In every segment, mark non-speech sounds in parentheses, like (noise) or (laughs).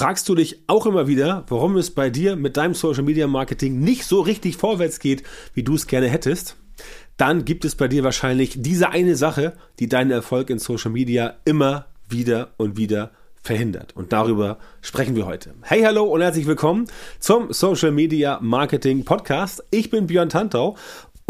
Fragst du dich auch immer wieder, warum es bei dir mit deinem Social Media Marketing nicht so richtig vorwärts geht, wie du es gerne hättest? Dann gibt es bei dir wahrscheinlich diese eine Sache, die deinen Erfolg in Social Media immer wieder und wieder verhindert. Und darüber sprechen wir heute. Hey, hallo und herzlich willkommen zum Social Media Marketing Podcast. Ich bin Björn Tantau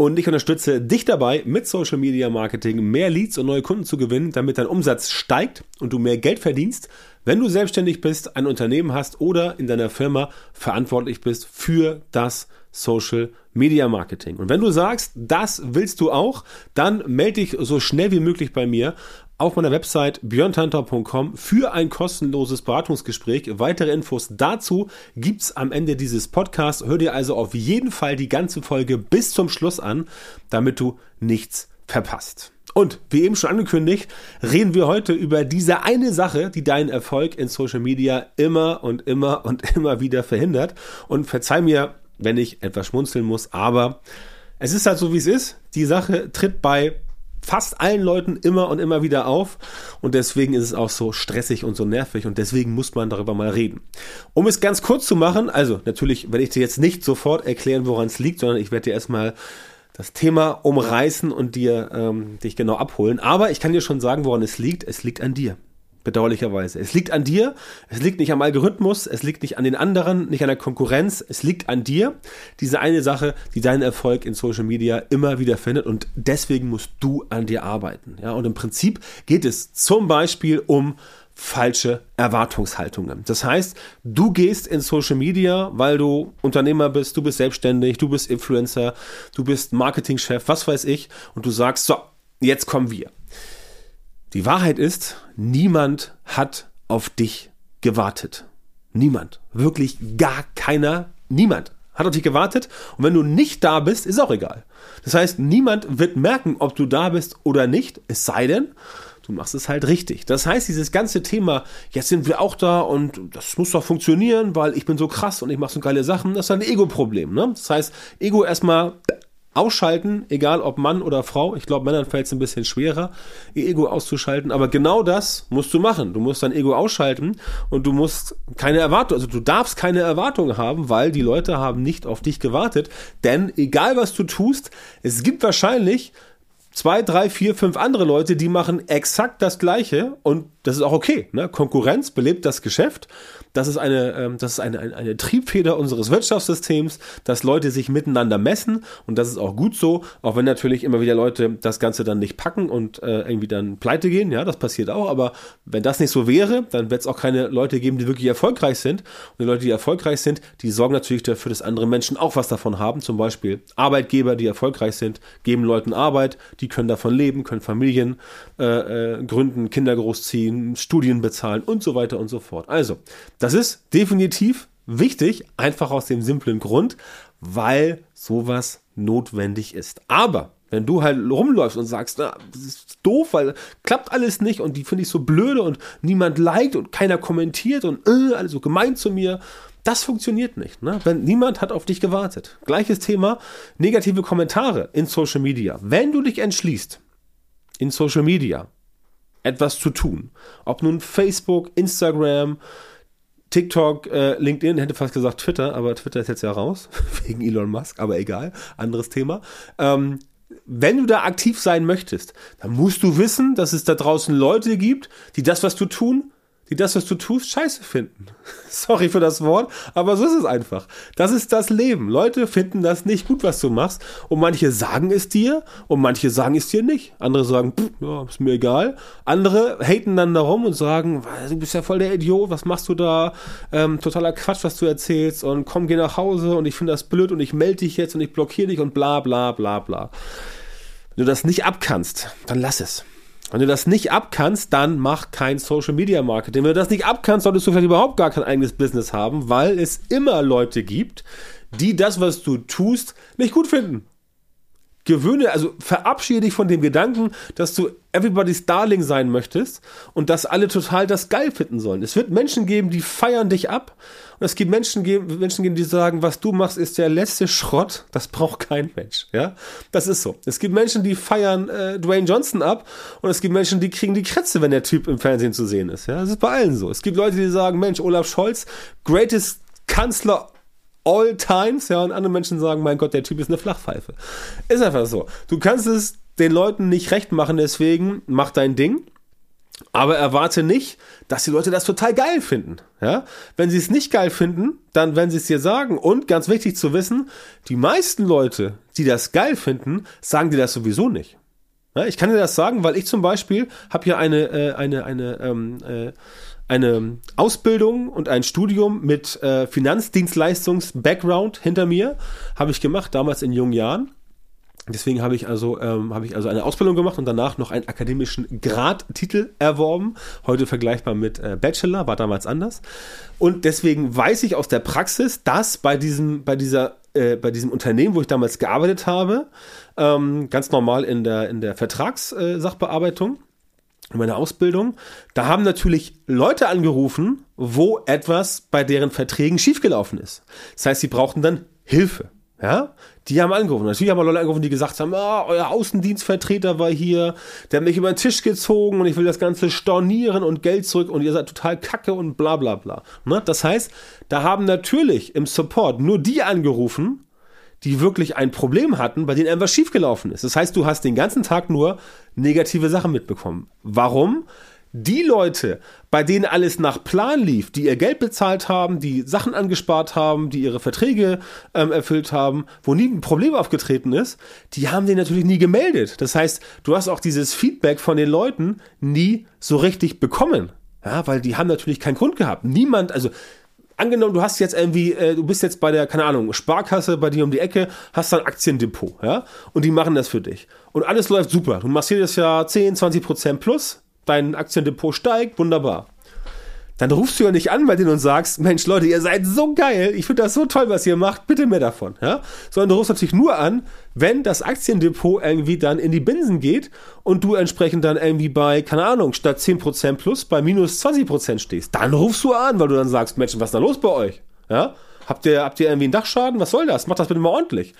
und ich unterstütze dich dabei, mit Social Media Marketing mehr Leads und neue Kunden zu gewinnen, damit dein Umsatz steigt und du mehr Geld verdienst wenn du selbstständig bist, ein Unternehmen hast oder in deiner Firma verantwortlich bist für das Social Media Marketing. Und wenn du sagst, das willst du auch, dann melde dich so schnell wie möglich bei mir auf meiner Website björntantor.com für ein kostenloses Beratungsgespräch. Weitere Infos dazu gibt's am Ende dieses Podcasts. Hör dir also auf jeden Fall die ganze Folge bis zum Schluss an, damit du nichts verpasst. Und wie eben schon angekündigt, reden wir heute über diese eine Sache, die deinen Erfolg in Social Media immer und immer und (laughs) immer wieder verhindert. Und verzeih mir, wenn ich etwas schmunzeln muss, aber es ist halt so, wie es ist. Die Sache tritt bei fast allen Leuten immer und immer wieder auf und deswegen ist es auch so stressig und so nervig und deswegen muss man darüber mal reden. Um es ganz kurz zu machen, also natürlich werde ich dir jetzt nicht sofort erklären, woran es liegt, sondern ich werde dir erstmal das Thema umreißen und dir ähm, dich genau abholen. Aber ich kann dir schon sagen, woran es liegt. Es liegt an dir. Bedauerlicherweise. Es liegt an dir, es liegt nicht am Algorithmus, es liegt nicht an den anderen, nicht an der Konkurrenz, es liegt an dir. Diese eine Sache, die deinen Erfolg in Social Media immer wieder findet und deswegen musst du an dir arbeiten. Ja, und im Prinzip geht es zum Beispiel um falsche Erwartungshaltungen. Das heißt, du gehst in Social Media, weil du Unternehmer bist, du bist selbstständig, du bist Influencer, du bist Marketingchef, was weiß ich, und du sagst, so, jetzt kommen wir. Die Wahrheit ist, niemand hat auf dich gewartet. Niemand. Wirklich gar keiner. Niemand hat auf dich gewartet. Und wenn du nicht da bist, ist auch egal. Das heißt, niemand wird merken, ob du da bist oder nicht. Es sei denn, Du machst es halt richtig. Das heißt, dieses ganze Thema, jetzt sind wir auch da und das muss doch funktionieren, weil ich bin so krass und ich mache so geile Sachen, das ist ein Ego-Problem. Ne? Das heißt, Ego erstmal ausschalten, egal ob Mann oder Frau. Ich glaube, Männern fällt es ein bisschen schwerer, ihr Ego auszuschalten. Aber genau das musst du machen. Du musst dein Ego ausschalten und du musst keine Erwartung, also du darfst keine Erwartungen haben, weil die Leute haben nicht auf dich gewartet. Denn egal was du tust, es gibt wahrscheinlich zwei, drei, vier, fünf andere Leute, die machen exakt das Gleiche und das ist auch okay. Ne? Konkurrenz belebt das Geschäft. Das ist eine, ähm, das ist eine, eine, eine Triebfeder unseres Wirtschaftssystems, dass Leute sich miteinander messen und das ist auch gut so, auch wenn natürlich immer wieder Leute das Ganze dann nicht packen und äh, irgendwie dann pleite gehen. Ja, das passiert auch, aber wenn das nicht so wäre, dann wird es auch keine Leute geben, die wirklich erfolgreich sind. Und die Leute, die erfolgreich sind, die sorgen natürlich dafür, dass andere Menschen auch was davon haben. Zum Beispiel Arbeitgeber, die erfolgreich sind, geben Leuten Arbeit, die können davon leben, können Familien äh, äh, gründen, Kinder großziehen, Studien bezahlen und so weiter und so fort. Also, das ist definitiv wichtig, einfach aus dem simplen Grund, weil sowas notwendig ist. Aber wenn du halt rumläufst und sagst, na, das ist doof, weil klappt alles nicht und die finde ich so blöde und niemand liked und keiner kommentiert und äh, alles so gemein zu mir, das funktioniert nicht. Ne? Wenn niemand hat auf dich gewartet. Gleiches Thema, negative Kommentare in Social Media. Wenn du dich entschließt, in Social Media etwas zu tun, ob nun Facebook, Instagram, TikTok, äh, LinkedIn, hätte fast gesagt Twitter, aber Twitter ist jetzt ja raus, (laughs) wegen Elon Musk, aber egal, anderes Thema. Ähm, wenn du da aktiv sein möchtest, dann musst du wissen, dass es da draußen Leute gibt, die das, was du tun, die das, was du tust, scheiße finden. (laughs) Sorry für das Wort, aber so ist es einfach. Das ist das Leben. Leute finden das nicht gut, was du machst. Und manche sagen es dir und manche sagen es dir nicht. Andere sagen, pff, ja, ist mir egal. Andere haten dann darum und sagen, du bist ja voll der Idiot, was machst du da? Ähm, totaler Quatsch, was du erzählst und komm, geh nach Hause und ich finde das blöd und ich melde dich jetzt und ich blockiere dich und bla bla bla bla. Wenn du das nicht abkannst, dann lass es. Wenn du das nicht abkannst, dann mach kein Social Media Marketing. Wenn du das nicht abkannst, solltest du vielleicht überhaupt gar kein eigenes Business haben, weil es immer Leute gibt, die das, was du tust, nicht gut finden. Gewöhne, also verabschiede dich von dem Gedanken, dass du everybody's Darling sein möchtest und dass alle total das geil finden sollen. Es wird Menschen geben, die feiern dich ab und es gibt Menschen Menschen geben, die sagen, was du machst, ist der letzte Schrott. Das braucht kein Mensch. Ja, das ist so. Es gibt Menschen, die feiern äh, Dwayne Johnson ab und es gibt Menschen, die kriegen die Krätze, wenn der Typ im Fernsehen zu sehen ist. Ja, das ist bei allen so. Es gibt Leute, die sagen, Mensch, Olaf Scholz, greatest Kanzler all times, ja, und andere Menschen sagen, mein Gott, der Typ ist eine Flachpfeife. Ist einfach so. Du kannst es den Leuten nicht recht machen, deswegen mach dein Ding. Aber erwarte nicht, dass die Leute das total geil finden. Ja? Wenn sie es nicht geil finden, dann werden sie es dir sagen. Und ganz wichtig zu wissen, die meisten Leute, die das geil finden, sagen dir das sowieso nicht. Ja, ich kann dir das sagen, weil ich zum Beispiel habe hier eine, äh, eine, eine, ähm, äh, eine Ausbildung und ein Studium mit äh, Finanzdienstleistungs-Background hinter mir. Habe ich gemacht, damals in jungen Jahren. Deswegen habe ich also ähm, habe ich also eine Ausbildung gemacht und danach noch einen akademischen Gradtitel erworben. Heute vergleichbar mit äh, Bachelor, war damals anders. Und deswegen weiß ich aus der Praxis, dass bei diesem bei dieser äh, bei diesem Unternehmen, wo ich damals gearbeitet habe, ähm, ganz normal in der in der Vertragssachbearbeitung äh, in meiner Ausbildung, da haben natürlich Leute angerufen, wo etwas bei deren Verträgen schiefgelaufen ist. Das heißt, sie brauchten dann Hilfe. Ja, die haben angerufen. Natürlich haben wir Leute angerufen, die gesagt haben, ah, euer Außendienstvertreter war hier, der hat mich über den Tisch gezogen und ich will das Ganze stornieren und Geld zurück und ihr seid total kacke und bla bla bla. Ne? Das heißt, da haben natürlich im Support nur die angerufen, die wirklich ein Problem hatten, bei denen irgendwas schiefgelaufen ist. Das heißt, du hast den ganzen Tag nur negative Sachen mitbekommen. Warum? Die Leute, bei denen alles nach Plan lief, die ihr Geld bezahlt haben, die Sachen angespart haben, die ihre Verträge ähm, erfüllt haben, wo nie ein Problem aufgetreten ist, die haben den natürlich nie gemeldet. Das heißt, du hast auch dieses Feedback von den Leuten nie so richtig bekommen. Ja, weil die haben natürlich keinen Grund gehabt. Niemand, also angenommen, du hast jetzt irgendwie, äh, du bist jetzt bei der, keine Ahnung, Sparkasse bei dir um die Ecke, hast ein Aktiendepot, ja, und die machen das für dich. Und alles läuft super. Du machst jedes Jahr 10, 20 Prozent plus, dein Aktiendepot steigt, wunderbar dann rufst du ja nicht an bei denen und sagst, Mensch Leute, ihr seid so geil, ich finde das so toll, was ihr macht, bitte mehr davon, ja? Sondern du rufst natürlich nur an, wenn das Aktiendepot irgendwie dann in die Binsen geht und du entsprechend dann irgendwie bei, keine Ahnung, statt 10% plus bei minus 20% stehst. Dann rufst du an, weil du dann sagst, Mensch, was ist da los bei euch? Ja? Habt ihr, habt ihr irgendwie einen Dachschaden? Was soll das? Macht das bitte mal ordentlich.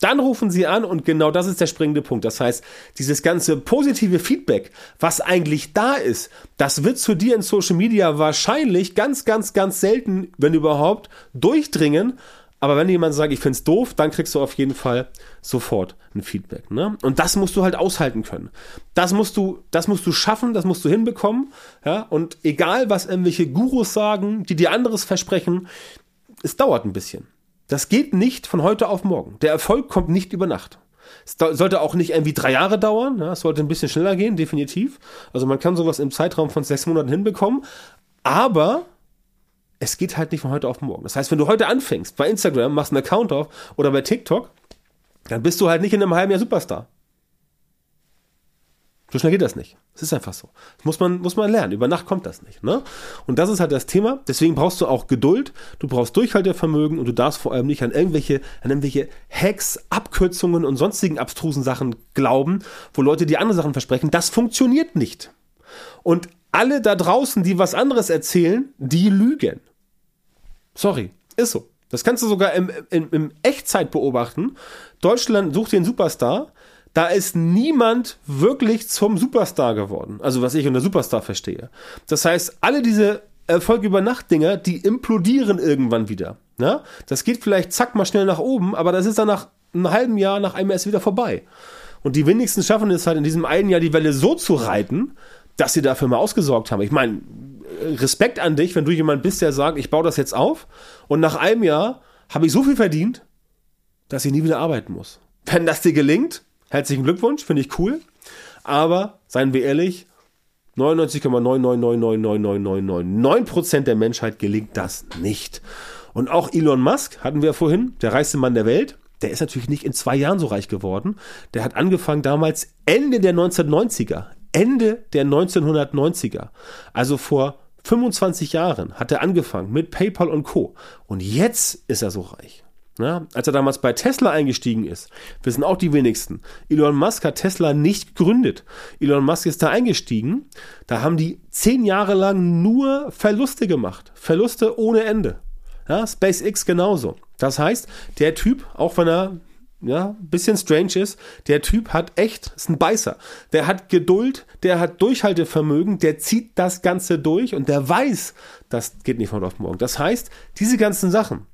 Dann rufen sie an und genau das ist der springende Punkt. Das heißt, dieses ganze positive Feedback, was eigentlich da ist, das wird zu dir in Social Media wahrscheinlich ganz, ganz, ganz selten, wenn überhaupt, durchdringen. Aber wenn jemand sagt, ich find's doof, dann kriegst du auf jeden Fall sofort ein Feedback. Ne? Und das musst du halt aushalten können. Das musst du, das musst du schaffen, das musst du hinbekommen. Ja? Und egal, was irgendwelche Gurus sagen, die dir anderes versprechen, es dauert ein bisschen. Das geht nicht von heute auf morgen. Der Erfolg kommt nicht über Nacht. Es sollte auch nicht irgendwie drei Jahre dauern. Ja, es sollte ein bisschen schneller gehen, definitiv. Also man kann sowas im Zeitraum von sechs Monaten hinbekommen. Aber es geht halt nicht von heute auf morgen. Das heißt, wenn du heute anfängst bei Instagram, machst einen Account auf oder bei TikTok, dann bist du halt nicht in einem halben Jahr Superstar. So schnell geht das nicht. Es ist einfach so. Das muss man, muss man lernen. Über Nacht kommt das nicht. Ne? Und das ist halt das Thema. Deswegen brauchst du auch Geduld, du brauchst Durchhaltevermögen und du darfst vor allem nicht an irgendwelche, an irgendwelche Hacks, Abkürzungen und sonstigen abstrusen Sachen glauben, wo Leute die andere Sachen versprechen. Das funktioniert nicht. Und alle da draußen, die was anderes erzählen, die lügen. Sorry, ist so. Das kannst du sogar im, im, im Echtzeit beobachten. Deutschland sucht den Superstar da ist niemand wirklich zum Superstar geworden. Also was ich unter Superstar verstehe. Das heißt, alle diese Erfolg über Nacht Dinger, die implodieren irgendwann wieder. Ne? Das geht vielleicht zack mal schnell nach oben, aber das ist dann nach einem halben Jahr, nach einem erst wieder vorbei. Und die wenigsten schaffen es halt in diesem einen Jahr die Welle so zu reiten, dass sie dafür mal ausgesorgt haben. Ich meine, Respekt an dich, wenn du jemand bist, der sagt, ich baue das jetzt auf und nach einem Jahr habe ich so viel verdient, dass ich nie wieder arbeiten muss. Wenn das dir gelingt, Herzlichen Glückwunsch, finde ich cool. Aber seien wir ehrlich, 99,9999999% der Menschheit gelingt das nicht. Und auch Elon Musk, hatten wir vorhin, der reichste Mann der Welt, der ist natürlich nicht in zwei Jahren so reich geworden. Der hat angefangen damals Ende der 1990er. Ende der 1990er. Also vor 25 Jahren hat er angefangen mit PayPal und Co. Und jetzt ist er so reich. Ja, als er damals bei Tesla eingestiegen ist, wissen auch die wenigsten. Elon Musk hat Tesla nicht gegründet. Elon Musk ist da eingestiegen. Da haben die zehn Jahre lang nur Verluste gemacht. Verluste ohne Ende. Ja, SpaceX genauso. Das heißt, der Typ, auch wenn er ja, bisschen strange ist, der Typ hat echt, ist ein Beißer. Der hat Geduld, der hat Durchhaltevermögen, der zieht das Ganze durch und der weiß, das geht nicht von heute auf morgen. Das heißt, diese ganzen Sachen,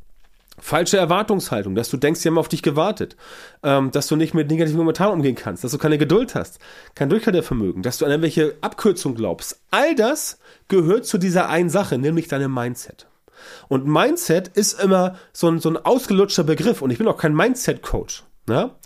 falsche Erwartungshaltung, dass du denkst, sie haben auf dich gewartet, ähm, dass du nicht mit negativen Kommentaren umgehen kannst, dass du keine Geduld hast, kein Durchhaltevermögen, dass du an irgendwelche Abkürzung glaubst. All das gehört zu dieser einen Sache, nämlich deinem Mindset. Und Mindset ist immer so ein, so ein ausgelutschter Begriff und ich bin auch kein Mindset-Coach. Ja?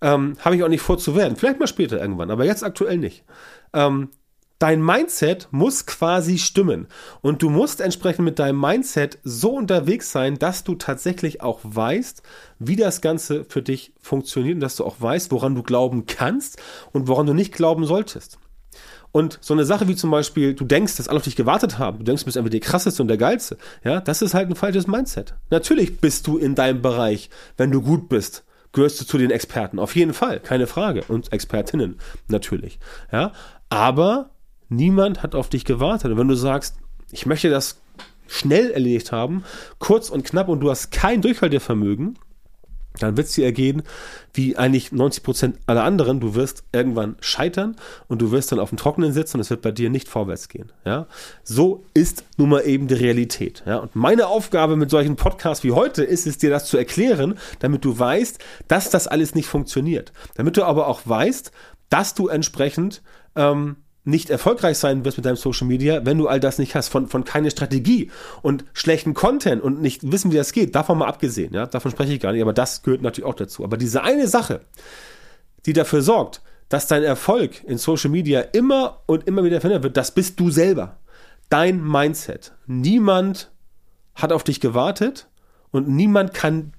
Ähm, Habe ich auch nicht vor zu werden. Vielleicht mal später irgendwann, aber jetzt aktuell nicht. Ähm, dein Mindset muss quasi stimmen. Und du musst entsprechend mit deinem Mindset so unterwegs sein, dass du tatsächlich auch weißt, wie das Ganze für dich funktioniert und dass du auch weißt, woran du glauben kannst und woran du nicht glauben solltest. Und so eine Sache wie zum Beispiel, du denkst, dass alle auf dich gewartet haben, du denkst, du bist einfach der krasseste und der geilste, ja, das ist halt ein falsches Mindset. Natürlich bist du in deinem Bereich, wenn du gut bist, gehörst du zu den Experten, auf jeden Fall, keine Frage, und Expertinnen natürlich, ja, aber niemand hat auf dich gewartet. Und wenn du sagst, ich möchte das schnell erledigt haben, kurz und knapp und du hast kein Durchhaltevermögen, dann wird es dir ergehen, wie eigentlich 90 Prozent aller anderen. Du wirst irgendwann scheitern und du wirst dann auf dem Trockenen sitzen und es wird bei dir nicht vorwärts gehen. Ja, so ist nun mal eben die Realität. Ja, und meine Aufgabe mit solchen Podcasts wie heute ist es, dir das zu erklären, damit du weißt, dass das alles nicht funktioniert. Damit du aber auch weißt, dass du entsprechend ähm, nicht erfolgreich sein wirst mit deinem Social Media, wenn du all das nicht hast, von, von keine Strategie und schlechten Content und nicht wissen, wie das geht, davon mal abgesehen, ja, davon spreche ich gar nicht, aber das gehört natürlich auch dazu. Aber diese eine Sache, die dafür sorgt, dass dein Erfolg in Social Media immer und immer wieder verändert wird, das bist du selber. Dein Mindset. Niemand hat auf dich gewartet und niemand kann,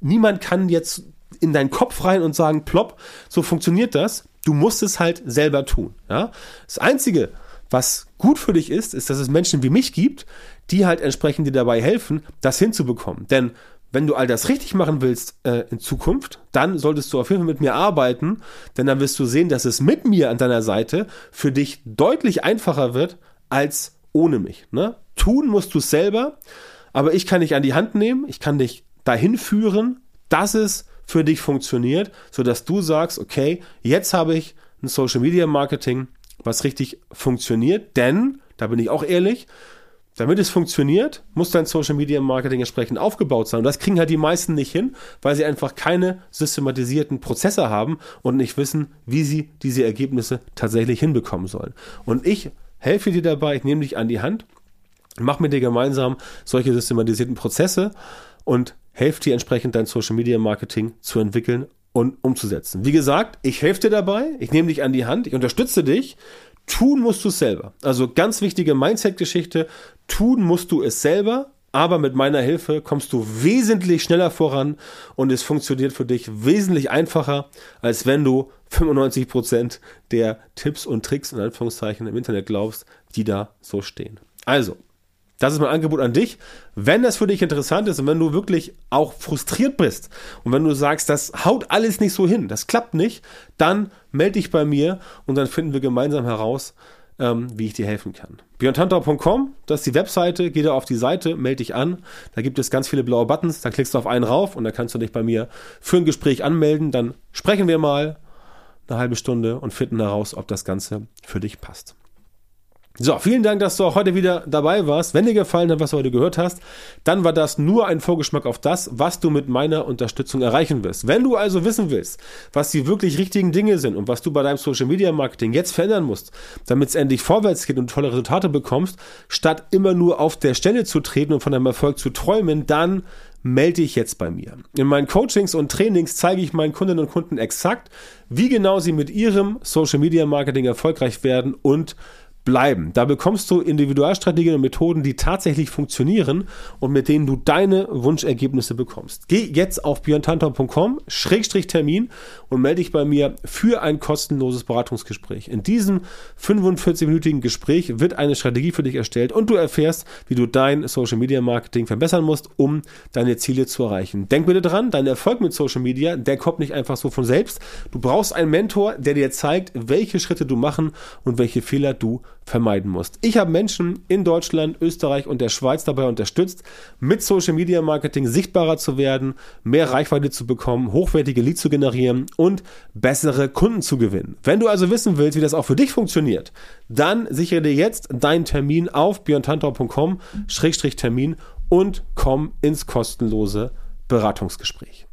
niemand kann jetzt in deinen Kopf rein und sagen, plopp, so funktioniert das. Du musst es halt selber tun. Ja? Das Einzige, was gut für dich ist, ist, dass es Menschen wie mich gibt, die halt entsprechend dir dabei helfen, das hinzubekommen. Denn wenn du all das richtig machen willst äh, in Zukunft, dann solltest du auf jeden Fall mit mir arbeiten, denn dann wirst du sehen, dass es mit mir an deiner Seite für dich deutlich einfacher wird als ohne mich. Ne? Tun musst du es selber, aber ich kann dich an die Hand nehmen, ich kann dich dahin führen, dass es für dich funktioniert, sodass du sagst, okay, jetzt habe ich ein Social Media Marketing, was richtig funktioniert, denn, da bin ich auch ehrlich, damit es funktioniert, muss dein Social Media Marketing entsprechend aufgebaut sein. Und das kriegen halt die meisten nicht hin, weil sie einfach keine systematisierten Prozesse haben und nicht wissen, wie sie diese Ergebnisse tatsächlich hinbekommen sollen. Und ich helfe dir dabei, ich nehme dich an die Hand, mach mit dir gemeinsam solche systematisierten Prozesse und helfe dir entsprechend dein Social Media Marketing zu entwickeln und umzusetzen. Wie gesagt, ich helfe dir dabei, ich nehme dich an die Hand, ich unterstütze dich. Tun musst du es selber. Also ganz wichtige Mindset-Geschichte. Tun musst du es selber, aber mit meiner Hilfe kommst du wesentlich schneller voran und es funktioniert für dich wesentlich einfacher, als wenn du 95 Prozent der Tipps und Tricks in Anführungszeichen im Internet glaubst, die da so stehen. Also, das ist mein Angebot an dich. Wenn das für dich interessant ist und wenn du wirklich auch frustriert bist und wenn du sagst, das haut alles nicht so hin, das klappt nicht, dann melde dich bei mir und dann finden wir gemeinsam heraus, ähm, wie ich dir helfen kann. beyondhunter.com, das ist die Webseite, geh da auf die Seite, melde dich an. Da gibt es ganz viele blaue Buttons, da klickst du auf einen rauf und dann kannst du dich bei mir für ein Gespräch anmelden. Dann sprechen wir mal eine halbe Stunde und finden heraus, ob das Ganze für dich passt. So, vielen Dank, dass du auch heute wieder dabei warst. Wenn dir gefallen hat, was du heute gehört hast, dann war das nur ein Vorgeschmack auf das, was du mit meiner Unterstützung erreichen wirst. Wenn du also wissen willst, was die wirklich richtigen Dinge sind und was du bei deinem Social Media Marketing jetzt verändern musst, damit es endlich vorwärts geht und tolle Resultate bekommst, statt immer nur auf der Stelle zu treten und von deinem Erfolg zu träumen, dann melde dich jetzt bei mir. In meinen Coachings und Trainings zeige ich meinen Kundinnen und Kunden exakt, wie genau sie mit ihrem Social Media Marketing erfolgreich werden und bleiben. Da bekommst du Individualstrategien und Methoden, die tatsächlich funktionieren und mit denen du deine Wunschergebnisse bekommst. Geh jetzt auf björntantor.com Termin und melde dich bei mir für ein kostenloses Beratungsgespräch. In diesem 45-minütigen Gespräch wird eine Strategie für dich erstellt und du erfährst, wie du dein Social Media Marketing verbessern musst, um deine Ziele zu erreichen. Denk bitte dran, dein Erfolg mit Social Media, der kommt nicht einfach so von selbst. Du brauchst einen Mentor, der dir zeigt, welche Schritte du machen und welche Fehler du vermeiden musst. Ich habe Menschen in Deutschland, Österreich und der Schweiz dabei unterstützt, mit Social Media Marketing sichtbarer zu werden, mehr Reichweite zu bekommen, hochwertige Leads zu generieren und bessere Kunden zu gewinnen. Wenn du also wissen willst, wie das auch für dich funktioniert, dann sichere dir jetzt deinen Termin auf björntantor.com-termin und komm ins kostenlose Beratungsgespräch.